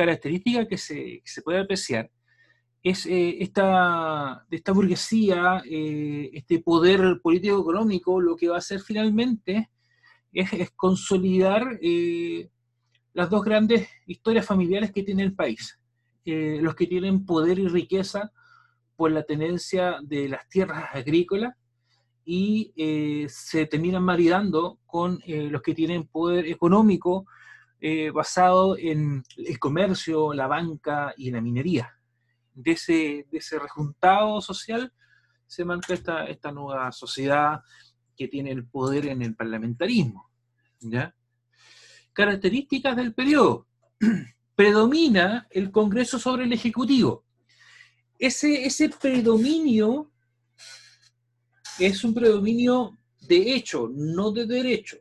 característica que se, puede apreciar es eh, esta, esta burguesía, eh, este poder político-económico, lo que va a hacer finalmente es, consolidar eh, las dos grandes historias familiares que tiene el país. los que tienen poder y riqueza por la tenencia de las tierras agrícolas y se terminan maridando con los que tienen poder económico eh, basado en el comercio, la banca y la minería. De ese, de ese rejuntado social se marca esta, esta nueva sociedad que tiene el poder en el parlamentarismo. ¿ya? Características del periodo. Predomina el Congreso sobre el Ejecutivo. Ese, ese predominio es un predominio de hecho, no de derecho.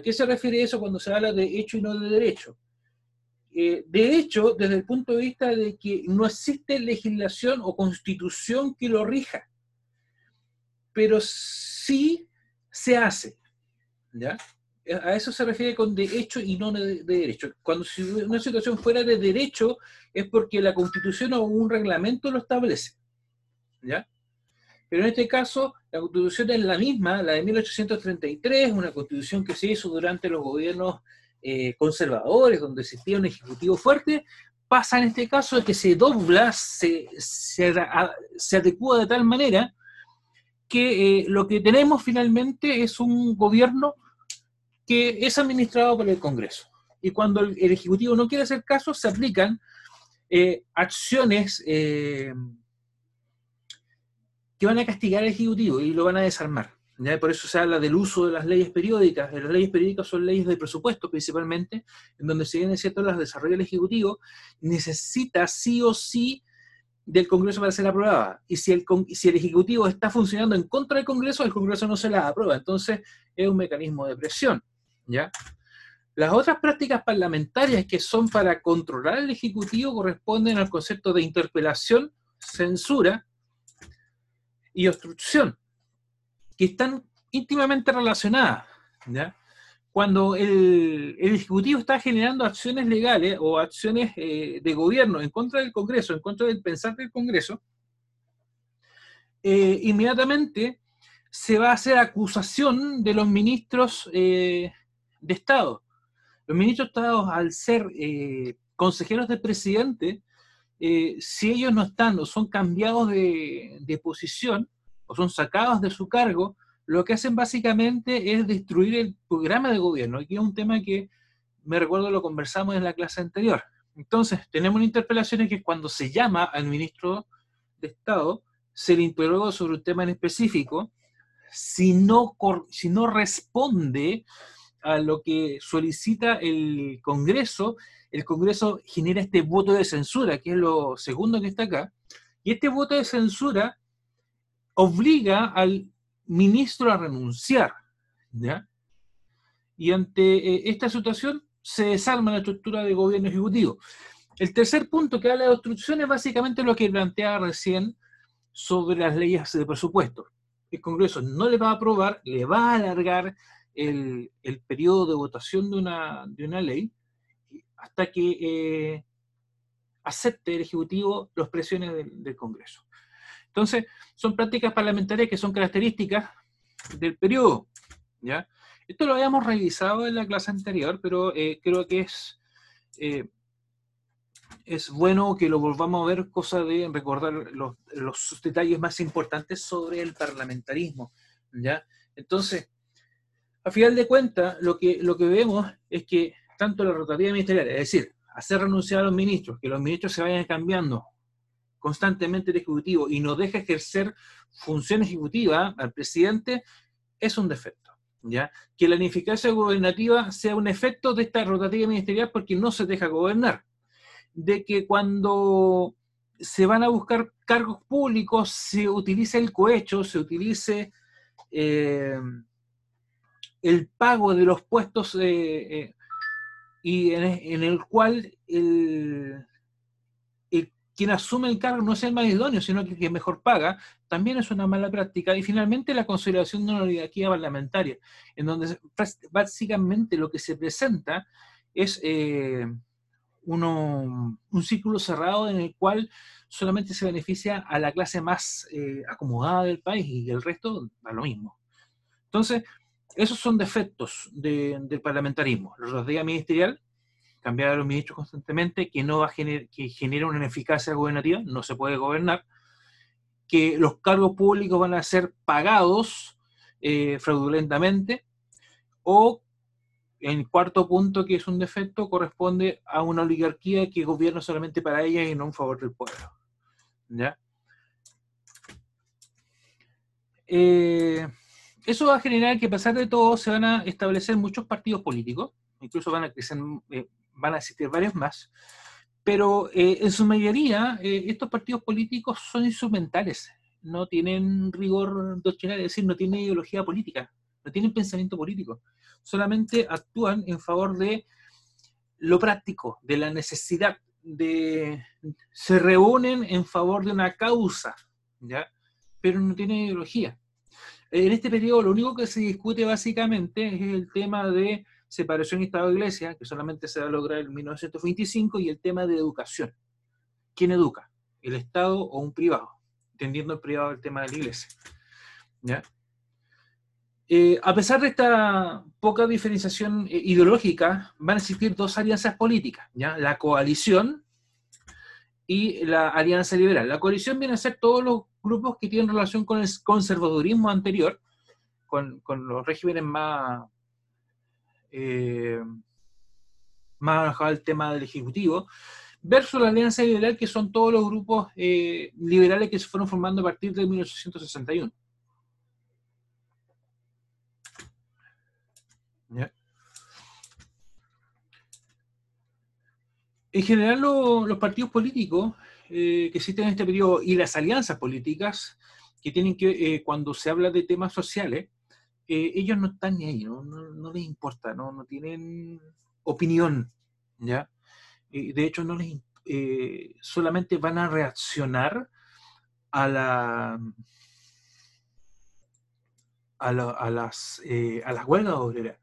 ¿A qué se refiere eso cuando se habla de hecho y no de derecho? Eh, de hecho, desde el punto de vista de que no existe legislación o constitución que lo rija, pero sí se hace. ¿ya? A eso se refiere con de hecho y no de, derecho. Cuando si una situación fuera de derecho es porque la constitución o un reglamento lo establece. ¿ya? Pero en este caso, la constitución es la misma, la de 1833, una constitución que se hizo durante los gobiernos eh, conservadores, donde existía un ejecutivo fuerte, pasa en este caso de que se dobla, se, adecua de tal manera que eh, lo que tenemos finalmente es un gobierno que es administrado por el Congreso. Y cuando el, Ejecutivo no quiere hacer caso, se aplican eh, acciones que van a castigar al Ejecutivo y lo van a desarmar. ¿ya? Por eso se habla del uso de las leyes periódicas. Las leyes periódicas son leyes de presupuesto principalmente, en donde si bien es cierto las desarrolla el Ejecutivo, necesita sí o sí del Congreso para ser aprobada. Y si el, si el Ejecutivo está funcionando en contra del Congreso, el Congreso no se la aprueba. Entonces es un mecanismo de presión. ¿ya? Las otras prácticas parlamentarias que son para controlar al Ejecutivo corresponden al concepto de interpelación, censura y obstrucción, que están íntimamente relacionadas. Cuando el, Ejecutivo está generando acciones legales o acciones eh, de gobierno en contra del Congreso, en contra del pensar del Congreso, eh, inmediatamente se va a hacer acusación de los ministros eh, de Estado. Los ministros de Estado, al ser consejeros del presidente, eh, si ellos no están o son cambiados de, posición o son sacados de su cargo, lo que hacen básicamente es destruir el programa de gobierno. Aquí es un tema que me recuerdo lo conversamos en la clase anterior. Entonces, tenemos una interpelación que cuando se llama al ministro de Estado, se le interroga sobre un tema en específico, si no, si no responde a lo que solicita el Congreso, el Congreso genera este voto de censura, que es lo segundo que está acá, y este voto de censura obliga al ministro a renunciar, ¿ya? Y ante eh, esta situación se desarma la estructura de gobierno ejecutivo. El tercer punto que habla de obstrucción es básicamente lo que planteaba recién sobre las leyes de presupuesto. El Congreso no le va a aprobar, le va a alargar el, el periodo de votación de una, de una ley, hasta que eh, acepte el Ejecutivo las presiones del, Congreso. Entonces, son prácticas parlamentarias que son características del periodo. ¿ya? Esto lo habíamos revisado en la clase anterior, pero eh, creo que es, eh, es bueno que lo volvamos a ver, cosa de recordar los, los, detalles más importantes sobre el parlamentarismo. ¿ya? Entonces, a final de cuentas, lo que, lo que vemos es que tanto la rotativa ministerial, es decir, hacer renunciar a los ministros, que los ministros se vayan cambiando constantemente el Ejecutivo y no deje ejercer función ejecutiva al presidente, es un defecto. ¿ya? Que la ineficacia gobernativa sea un efecto de esta rotativa ministerial porque no se deja gobernar. De que cuando se van a buscar cargos públicos se utilice el cohecho, se utilice eh, el pago de los puestos eh, eh, y en, el cual quien asume el cargo no es el más idóneo, sino que el que mejor paga, también es una mala práctica. Y finalmente la consideración de una oligarquía parlamentaria, en donde básicamente lo que se presenta es eh, uno, un círculo cerrado en el cual solamente se beneficia a la clase más acomodada del país y el resto da lo mismo. Entonces, esos son defectos del parlamentarismo. La rodilla ministerial, cambiar a los ministros constantemente, que no va a que genera una ineficacia gobernativa, no se puede gobernar, que los cargos públicos van a ser pagados eh, fraudulentamente, o el cuarto punto, que es un defecto, corresponde a una oligarquía que gobierna solamente para ella y no en favor del pueblo. ¿Ya? Eh, eso va a generar que, a pesar de todo, se van a establecer muchos partidos políticos, incluso van a, crecer, eh, van a existir varios más, pero eh, en su mayoría estos partidos políticos son instrumentales, no tienen rigor doctrinal, es decir, no tienen ideología política, no tienen pensamiento político solamente actúan en favor de lo práctico, de la necesidad, de se reúnen en favor de una causa, ¿ya? pero no tienen ideología. En este periodo lo único que se discute básicamente es el tema de separación Estado-Iglesia, que solamente se va a lograr en 1925, y el tema de educación. ¿Quién educa? ¿El Estado o un privado? Entendiendo el privado el tema de la Iglesia. ¿Ya? Eh, a pesar de esta poca diferenciación eh, ideológica, van a existir dos alianzas políticas, ¿ya? la coalición y la alianza liberal. La coalición viene a ser todos los grupos que tienen relación con el conservadurismo anterior, con, los regímenes más, eh, más al tema del Ejecutivo, versus la alianza liberal, que son todos los grupos eh, liberales que se fueron formando a partir de 1861. En general, los partidos políticos eh, que existen en este periodo y las alianzas políticas que tienen que, eh, cuando se habla de temas sociales, eh, ellos no están ni ahí, no, les importa, no, no tienen opinión, ¿ya? de hecho, no les, solamente van a reaccionar a la a, las, a las huelgas obreras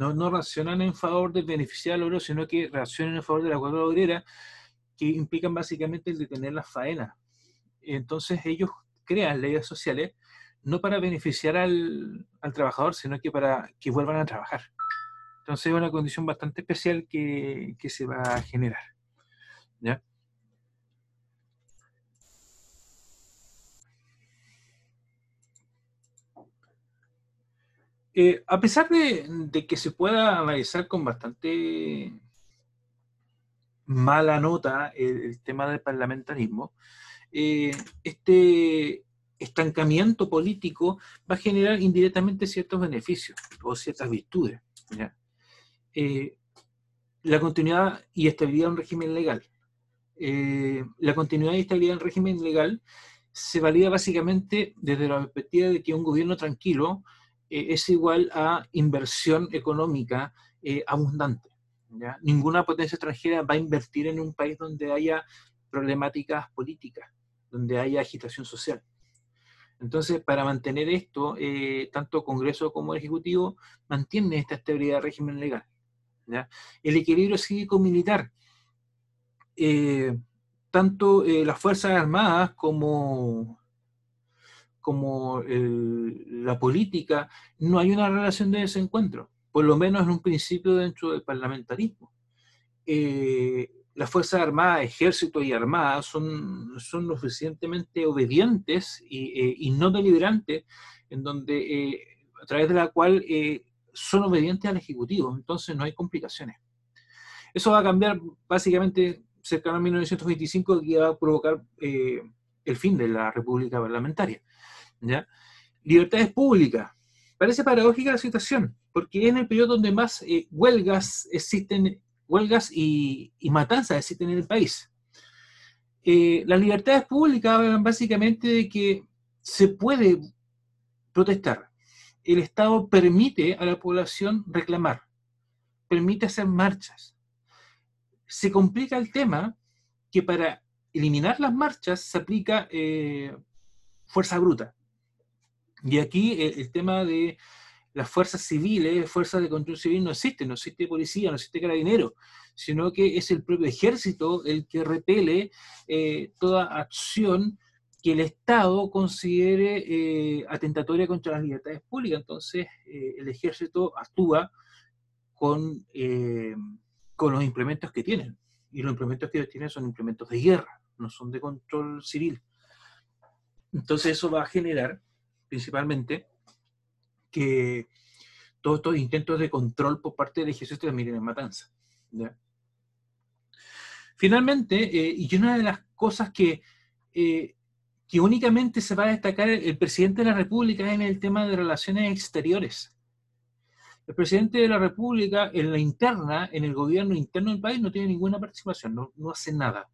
no, no reaccionan en favor del beneficiar al oro, sino que reaccionan en favor de la huelga obrera, que implican básicamente el detener las faenas. Entonces ellos crean leyes sociales no para beneficiar al, trabajador, sino que para que vuelvan a trabajar. Entonces es una condición bastante especial que, que se va a generar. ¿ya? Eh, a pesar de, que se pueda analizar con bastante mala nota el, tema del parlamentarismo, eh, este estancamiento político va a generar indirectamente ciertos beneficios o ciertas virtudes. Eh, la continuidad y estabilidad de un régimen legal. la continuidad y estabilidad del régimen legal se valida básicamente desde la perspectiva de que un gobierno tranquilo eh, es igual a inversión económica eh, abundante. Ninguna potencia extranjera va a invertir en un país donde haya problemáticas políticas, donde haya agitación social. Entonces, para mantener esto, eh, tanto Congreso como Ejecutivo mantienen esta estabilidad del régimen legal. El equilibrio cívico-militar. tanto las Fuerzas Armadas como como la política, no hay una relación de desencuentro, por lo menos en un principio dentro del parlamentarismo. Eh, las Fuerzas Armadas, Ejército y Armada son, son lo suficientemente obedientes y, eh, no deliberantes, en donde, eh, a través de la cual son obedientes al Ejecutivo, entonces no hay complicaciones. Eso va a cambiar básicamente cercano a 1925, que va a provocar el fin de la República Parlamentaria. ¿Ya? Libertades públicas. Parece paradójica la situación, porque es en el periodo donde más eh, huelgas existen, huelgas y, matanzas existen en el país. Eh, las libertades públicas hablan básicamente de que se puede protestar. El Estado permite a la población reclamar, permite hacer marchas. Se complica el tema que para eliminar las marchas se aplica eh, fuerza bruta. Y aquí el, tema de las fuerzas civiles, fuerzas de control civil no existen, no existe policía, no existe carabinero, sino que es el propio ejército el que repele eh, toda acción que el Estado considere eh, atentatoria contra las libertades públicas. Entonces, eh, el ejército actúa con, con los implementos que tienen. Y los implementos que ellos tienen son implementos de guerra, no son de control civil. Entonces, eso va a generar principalmente que todos estos intentos de control por parte del ejército terminen en matanza. Finalmente, eh, y una de las cosas que, eh, que únicamente se va a destacar el, presidente de la República es en el tema de relaciones exteriores. El presidente de la República en la interna, en el gobierno interno del país, no tiene ninguna participación, no, no hace nada.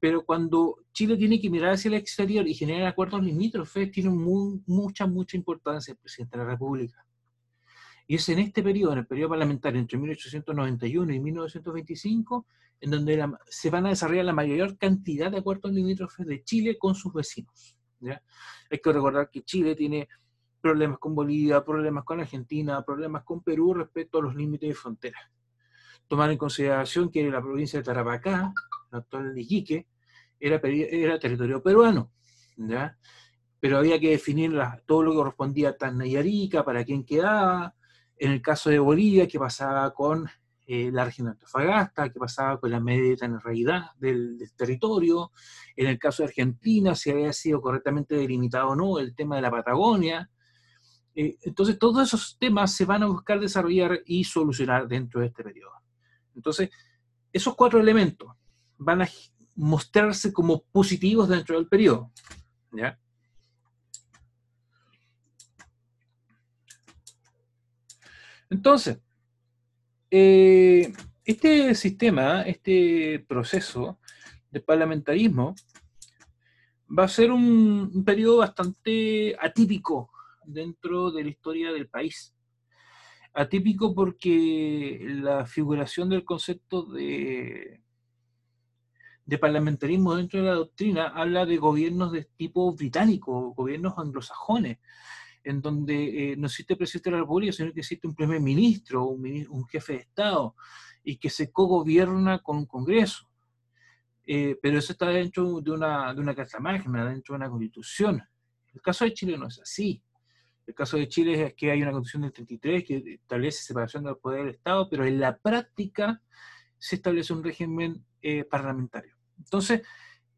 Pero cuando Chile tiene que mirar hacia el exterior y generar acuerdos limítrofes, tiene mucha, mucha importancia el presidente de la República. Y es en este periodo, en el periodo parlamentario entre 1891 y 1925, en donde se van a desarrollar la mayor cantidad de acuerdos limítrofes de Chile con sus vecinos. ¿ya? Hay que recordar que Chile tiene problemas con Bolivia, problemas con Argentina, problemas con Perú respecto a los límites de frontera. Tomar en consideración que la provincia de Tarapacá, la actual Iquique, era, territorio peruano, ¿ya? pero había que definir todo lo que correspondía a Tacna y Arica, para quién quedaba, en el caso de Bolivia, qué pasaba con eh, la región de Antofagasta, qué pasaba con la realidad del, del territorio, en el caso de Argentina, si había sido correctamente delimitado o no, el tema de la Patagonia. Eh, entonces, todos esos temas se van a buscar desarrollar y solucionar dentro de este periodo. Entonces, esos cuatro elementos, van a mostrarse como positivos dentro del periodo. Entonces, eh, este sistema, este proceso de parlamentarismo, va a ser un, un, periodo bastante atípico dentro de la historia del país. Atípico porque la figuración del concepto de parlamentarismo dentro de la doctrina habla de gobiernos de tipo británico, gobiernos anglosajones, en donde eh, no existe presidente de la República, sino que existe un primer ministro, un, jefe de Estado, y que se cogobierna con un Congreso. Eh, pero eso está dentro de una, de Magna, dentro de una Constitución. El caso de Chile no es así. El caso de Chile es que hay una Constitución del 33 que establece separación del poder del Estado, pero en la práctica se establece un régimen eh, parlamentario. Entonces,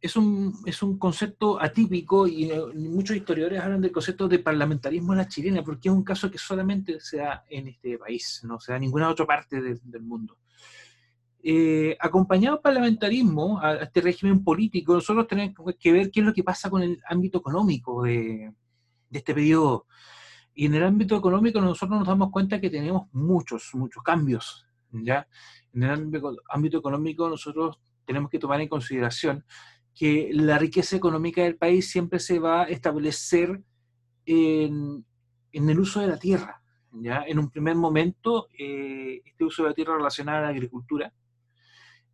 es un, es un concepto atípico y eh, muchos historiadores hablan del concepto de parlamentarismo en la chilena, porque es un caso que solamente se da en este país, no se da en ninguna otra parte del mundo. Eh, acompañado al parlamentarismo, a, este régimen político, nosotros tenemos que ver qué es lo que pasa con el ámbito económico de, de este periodo. Y en el ámbito económico nosotros nos damos cuenta que tenemos muchos, muchos cambios. ¿ya? En el ámbito, económico nosotros tenemos que tomar en consideración que la riqueza económica del país siempre se va a establecer en, el uso de la tierra. ¿ya? En un primer momento, eh, este uso de la tierra relacionado a la agricultura,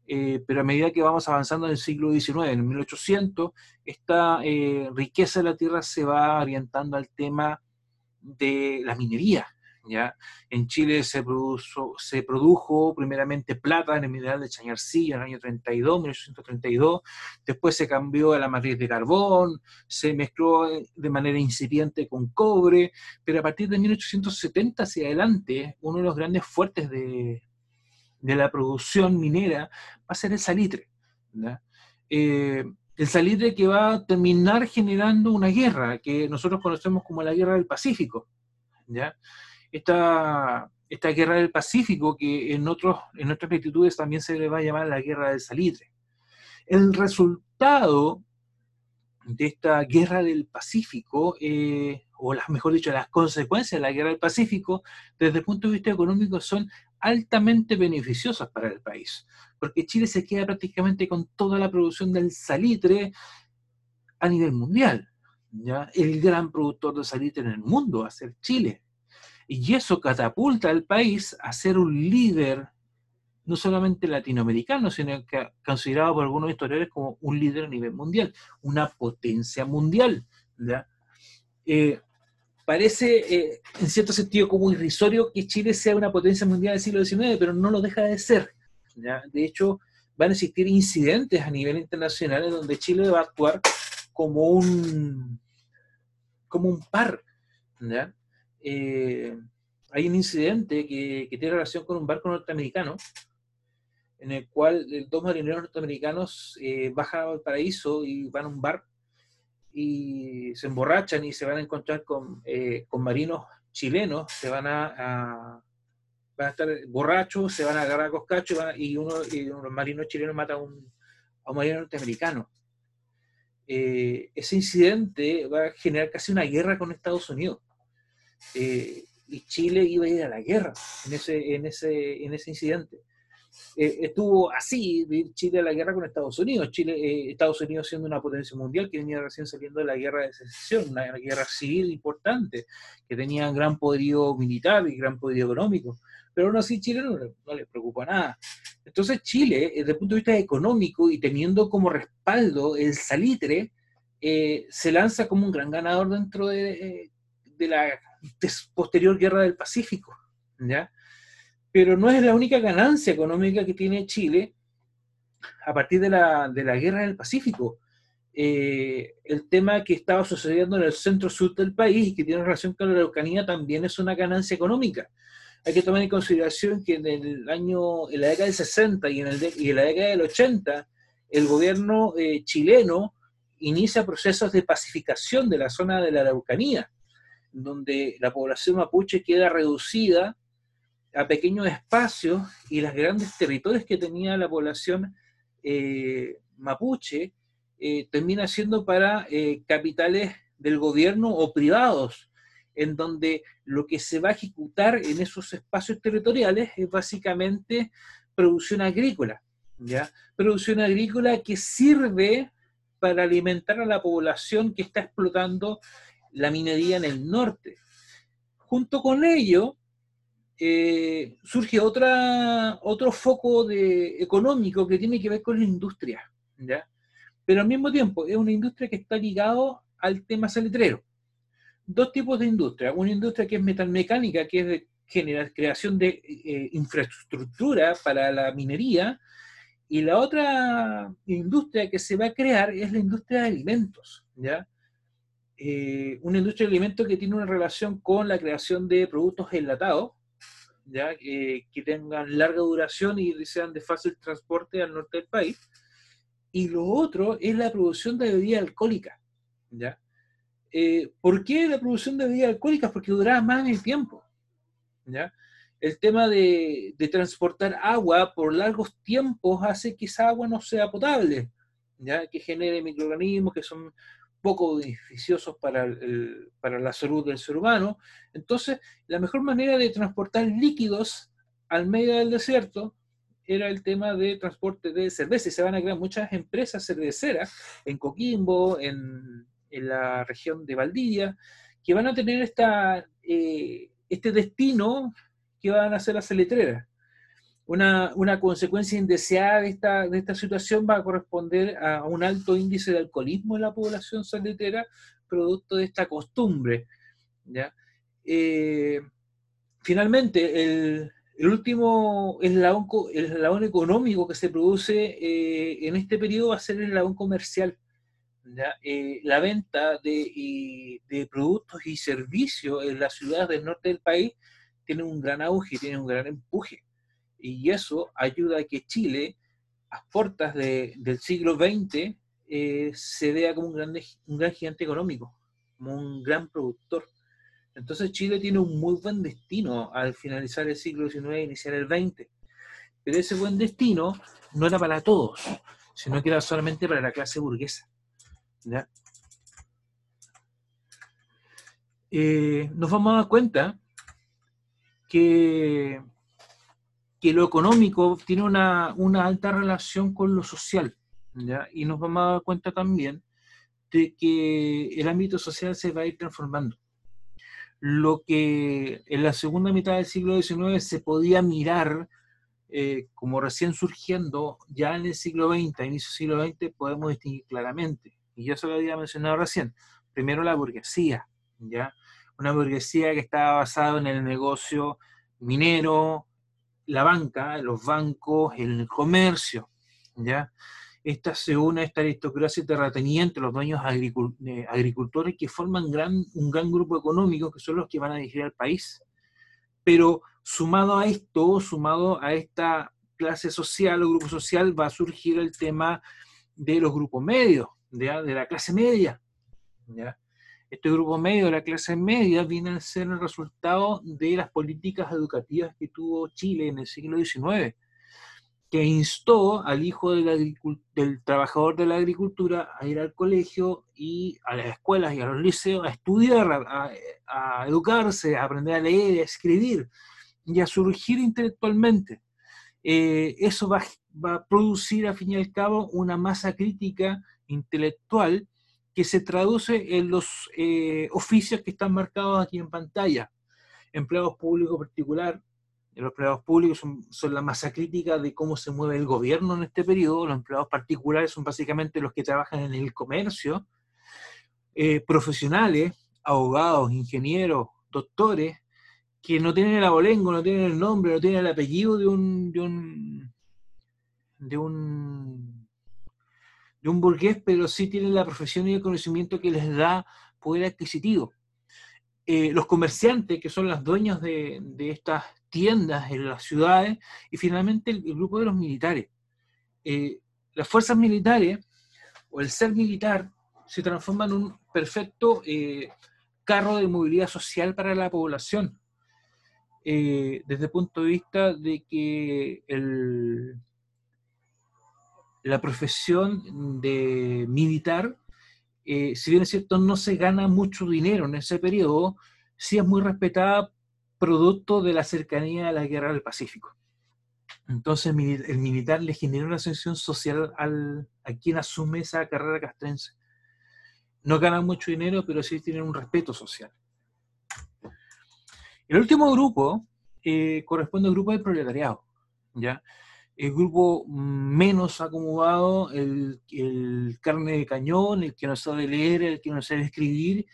eh, pero a medida que vamos avanzando en el siglo XIX, en 1800, esta eh, riqueza de la tierra se va orientando al tema de la minería. En Chile se, produjo, se produjo primeramente plata en el mineral de Chañarcilla en el año 32, 1832, después se cambió a la matriz de carbón, se mezcló de manera incipiente con cobre, pero a partir de 1870 hacia adelante, uno de los grandes fuertes de, la producción minera va a ser el salitre. Eh, el salitre que va a terminar generando una guerra que nosotros conocemos como la Guerra del Pacífico. esta guerra del Pacífico, que en, otros, en otras latitudes también se le va a llamar la guerra del salitre. El resultado de esta guerra del Pacífico, eh, o las, mejor dicho, las consecuencias de la guerra del Pacífico, desde el punto de vista económico, son altamente beneficiosas para el país, porque Chile se queda prácticamente con toda la producción del salitre a nivel mundial. ¿ya? El gran productor de salitre en el mundo va a ser Chile. Y eso catapulta al país a ser un líder, no solamente latinoamericano, sino que considerado por algunos historiadores como un líder a nivel mundial, una potencia mundial. Eh, parece eh, en cierto sentido como irrisorio que Chile sea una potencia mundial del siglo XIX, pero no lo deja de ser. De hecho, van a existir incidentes a nivel internacional en donde Chile va a actuar como un, como un par. Eh, hay un incidente que, que, tiene relación con un barco norteamericano, en el cual dos marineros norteamericanos eh, bajan al paraíso y van a un bar y se emborrachan y se van a encontrar con, eh, con marinos chilenos, se van a, van a estar borrachos, se van a agarrar a coscacho y, uno, y unos marinos chilenos matan a un, a un marino norteamericano. Eh, ese incidente va a generar casi una guerra con Estados Unidos. Eh, y Chile iba a ir a la guerra en ese, en ese, en ese incidente. Eh, estuvo así Chile a la guerra con Estados Unidos. Chile, eh, Estados Unidos siendo una potencia mundial que venía recién saliendo de la guerra de secesión, una, guerra civil importante, que tenía gran poderío militar y gran poderío económico. Pero aún así Chile no, no le preocupa nada. Entonces Chile, desde el punto de vista económico y teniendo como respaldo el salitre, eh, se lanza como un gran ganador dentro de, de la posterior guerra del Pacífico. ¿ya? pero no es la única ganancia económica que tiene Chile a partir de la, de la guerra del Pacífico. Eh, el tema que estaba sucediendo en el centro-sur del país y que tiene relación con la Araucanía también es una ganancia económica. Hay que tomar en consideración que en el año, en la década del 60 y en, el y en la década del 80, el gobierno eh, chileno inicia procesos de pacificación de la zona de la Araucanía, donde la población mapuche queda reducida a pequeños espacios y los grandes territorios que tenía la población eh, mapuche eh, termina siendo para eh, capitales del gobierno o privados, en donde lo que se va a ejecutar en esos espacios territoriales es básicamente producción agrícola, ¿ya? Producción agrícola que sirve para alimentar a la población que está explotando la minería en el norte. Junto con ello, eh, surge otra, otro foco de, económico que tiene que ver con la industria, ¿ya? Pero al mismo tiempo es una industria que está ligado al tema salitrero. Dos tipos de industria. Una industria que es metalmecánica, que es de generar, creación de eh, infraestructura para la minería, y la otra industria que se va a crear es la industria de alimentos, ¿ya? Eh, una industria de alimentos que tiene una relación con la creación de productos enlatados, ¿ya? que tengan larga duración y sean de fácil transporte al norte del país. Y lo otro es la producción de bebidas alcohólicas. ¿ya? Eh, ¿Por qué la producción de bebidas alcohólicas? Porque duraba más en el tiempo. ¿ya? El tema de, de, transportar agua por largos tiempos hace que esa agua no sea potable, ¿ya? que genere microorganismos que son poco beneficiosos para, para la salud del ser humano. Entonces, la mejor manera de transportar líquidos al medio del desierto era el tema de transporte de cerveza. Y se van a crear muchas empresas cerveceras en Coquimbo, en, en la región de Valdivia, que van a tener esta, eh, este destino que van a ser las letreras una, una, consecuencia indeseada de esta, de esta situación va a corresponder a un alto índice de alcoholismo en la población sanitera, producto de esta costumbre. ¿ya? Eh, finalmente, el, el último eslabón, el eslabón económico que se produce eh, en este periodo va a ser el eslabón comercial. Eh, la venta de, de, productos y servicios en las ciudades del norte del país tiene un gran auge, tiene un gran empuje y eso ayuda a que Chile, a puertas del siglo XX, eh, se vea como un, grande, un gran gigante económico, como un gran productor. Entonces Chile tiene un muy buen destino al finalizar el siglo XIX e iniciar el XX. Pero ese buen destino no era para todos, sino que era solamente para la clase burguesa. Eh, nos vamos a dar cuenta que que lo económico tiene una, alta relación con lo social. Y nos vamos a dar cuenta también de que el ámbito social se va a ir transformando. Lo que en la segunda mitad del siglo XIX se podía mirar eh, como recién surgiendo, ya en el siglo XX, inicio del siglo XX, podemos distinguir claramente. Y ya se lo había mencionado recién. Primero la burguesía, ¿ya? una burguesía que estaba basada en el negocio minero, la banca, los bancos, el comercio, ¿ya? Esta se une a esta aristocracia terrateniente, los dueños agricultores que forman gran, un gran grupo económico que son los que van a dirigir al país. Pero sumado a esto, sumado a esta clase social o grupo social, va a surgir el tema de los grupos medios, de la clase media. ¿ya? Este grupo medio de la clase media viene a ser el resultado de las políticas educativas que tuvo Chile en el siglo XIX, que instó al hijo del, del trabajador de la agricultura a ir al colegio y a las escuelas y a los liceos a estudiar, a, educarse, a aprender a leer, a escribir y a surgir intelectualmente. Eh, eso va, va, a producir, a fin y al cabo, una masa crítica intelectual que se traduce en los eh, oficios que están marcados aquí en pantalla. Empleados públicos particular, los empleados públicos son, la masa crítica de cómo se mueve el gobierno en este periodo, los empleados particulares son básicamente los que trabajan en el comercio, eh, profesionales, abogados, ingenieros, doctores, que no tienen el abolengo, no tienen el nombre, no tienen el apellido de un, de un, de un un burgués, pero sí tienen la profesión y el conocimiento que les da poder adquisitivo. Eh, los comerciantes, que son los dueños de, estas tiendas en las ciudades, y finalmente el, grupo de los militares. Eh, las fuerzas militares, o el ser militar, se transforma en un perfecto eh, carro de movilidad social para la población. desde el punto de vista de que el, la profesión de militar, eh, si bien es cierto, no se gana mucho dinero en ese periodo, sí es muy respetada producto de la cercanía a la guerra del Pacífico. Entonces el militar le genera una ascensión social al, a quien asume esa carrera castrense. No ganan mucho dinero, pero sí tienen un respeto social. El último grupo eh, corresponde al grupo del proletariado. ¿ya? El grupo menos acomodado, el, carne de cañón, el que no sabe leer, el que no sabe escribir,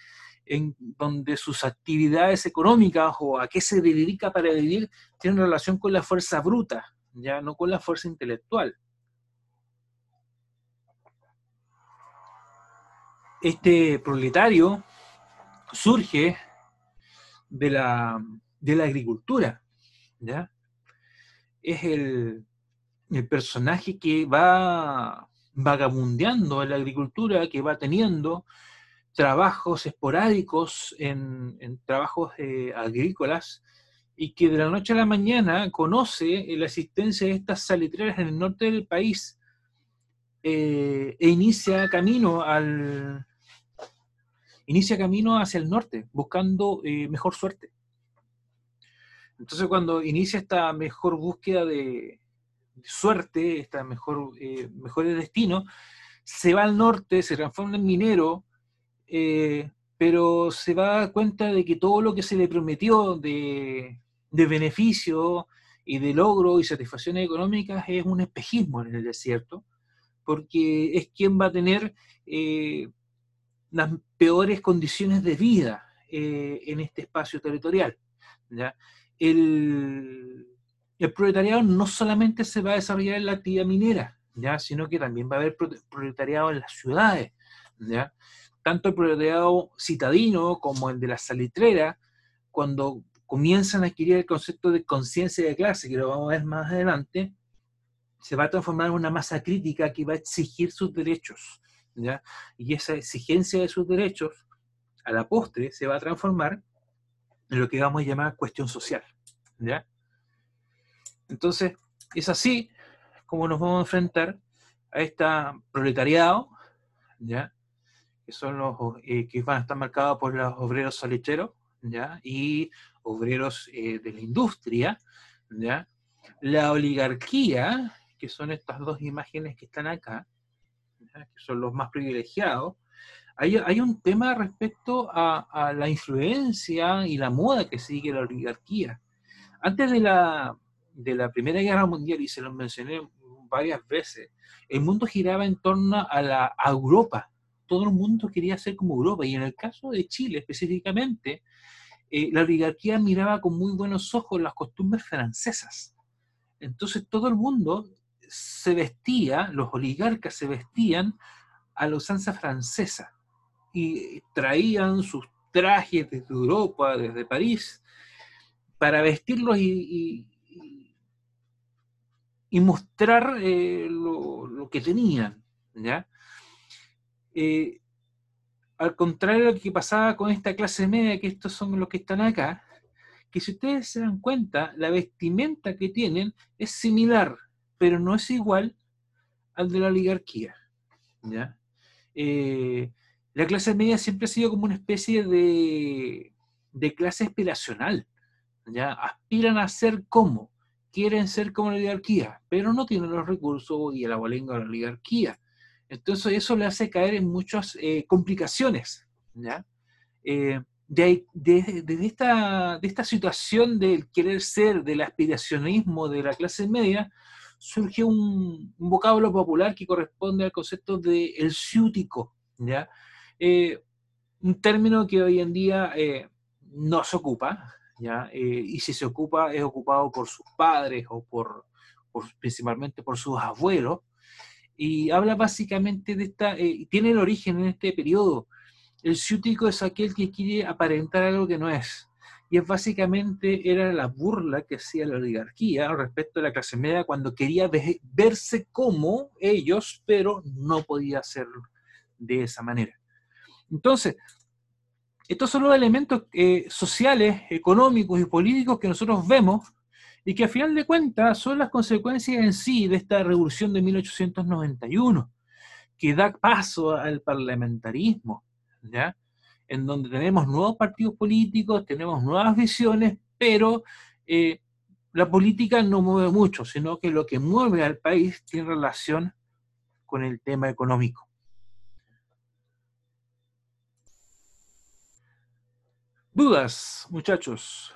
en donde sus actividades económicas o a qué se dedica para vivir tienen relación con la fuerza bruta, ya no con la fuerza intelectual. Este proletario surge de la, de la agricultura, ¿ya? Es el, el personaje que va vagabundeando en la agricultura, que va teniendo trabajos esporádicos en, trabajos eh, agrícolas y que de la noche a la mañana conoce la existencia de estas salitreras en el norte del país eh, e inicia camino al inicia camino hacia el norte buscando eh, mejor suerte. Entonces cuando inicia esta mejor búsqueda de, suerte, esta mejor, eh, mejores se va al norte, se transforma en minero, eh, pero se va a dar cuenta de que todo lo que se le prometió de, beneficio y de logro y satisfacciones económicas es un espejismo en el desierto, porque es quien va a tener eh, las peores condiciones de vida en este espacio territorial. ¿ya? El, el proletariado no solamente se va a desarrollar en la actividad minera, ¿ya? sino que también va a haber proletariado en las ciudades. ¿ya? Tanto el proletariado citadino como el de la salitrera, cuando comienzan a adquirir el concepto de conciencia de clase, que lo vamos a ver más adelante, se va a transformar en una masa crítica que va a exigir sus derechos. ¿ya? Y esa exigencia de sus derechos, a la postre, se va a transformar en lo que vamos a llamar cuestión social. ¿ya? Entonces, es así como nos vamos a enfrentar a este proletariado, ¿ya? que son los eh, que van a estar marcados por los obreros salicheros, ¿ya? y obreros eh, de la industria, ¿ya? la oligarquía, que son estas dos imágenes que están acá, que son los más privilegiados, hay, hay un tema respecto a, a, la influencia y la moda que sigue la oligarquía. Antes de la, de la Primera Guerra Mundial, y se lo mencioné varias veces, el mundo giraba en torno a la Europa. todo el mundo quería ser como Europa, y en el caso de Chile específicamente, eh, la oligarquía miraba con muy buenos ojos las costumbres francesas. Entonces todo el mundo se vestía, los oligarcas se vestían a la usanza francesa y traían sus trajes desde Europa, desde París, para vestirlos y, mostrar eh, lo, que tenían. ¿ya? Eh, al contrario de lo que pasaba con esta clase media, que estos son los que están acá, que si ustedes se dan cuenta, la vestimenta que tienen es similar, pero no es igual al de la oligarquía. ¿ya? Eh, la clase media siempre ha sido como una especie de, de clase aspiracional. ¿ya? Aspiran a ser como, quieren ser como la oligarquía, pero no tienen los recursos y el abolengo de la oligarquía. Entonces eso le hace caer en muchas eh, complicaciones. ¿ya? Eh, de, esta, de esta situación del querer ser, del aspiracionismo de la clase media, surge un, vocablo popular que corresponde al concepto de el ciútico, ¿ya? Eh, un término que hoy en día no se ocupa, ¿ya? y si se ocupa es ocupado por sus padres o por, por principalmente por sus abuelos, y habla básicamente de esta, eh, tiene el origen en este periodo. El ciútico es aquel que quiere aparentar algo que no es. Y es básicamente, era la burla que hacía la oligarquía respecto a la clase media cuando quería verse como ellos, pero no podía hacerlo de esa manera. Entonces, estos son los elementos eh, sociales, económicos y políticos que nosotros vemos y que a final de cuentas son las consecuencias en sí de esta revolución de 1891, que da paso al parlamentarismo, ¿ya? En donde tenemos nuevos partidos políticos, tenemos nuevas visiones, pero eh, la política no mueve mucho, sino que lo que mueve al país tiene relación con el tema económico. ¿Dudas, muchachos?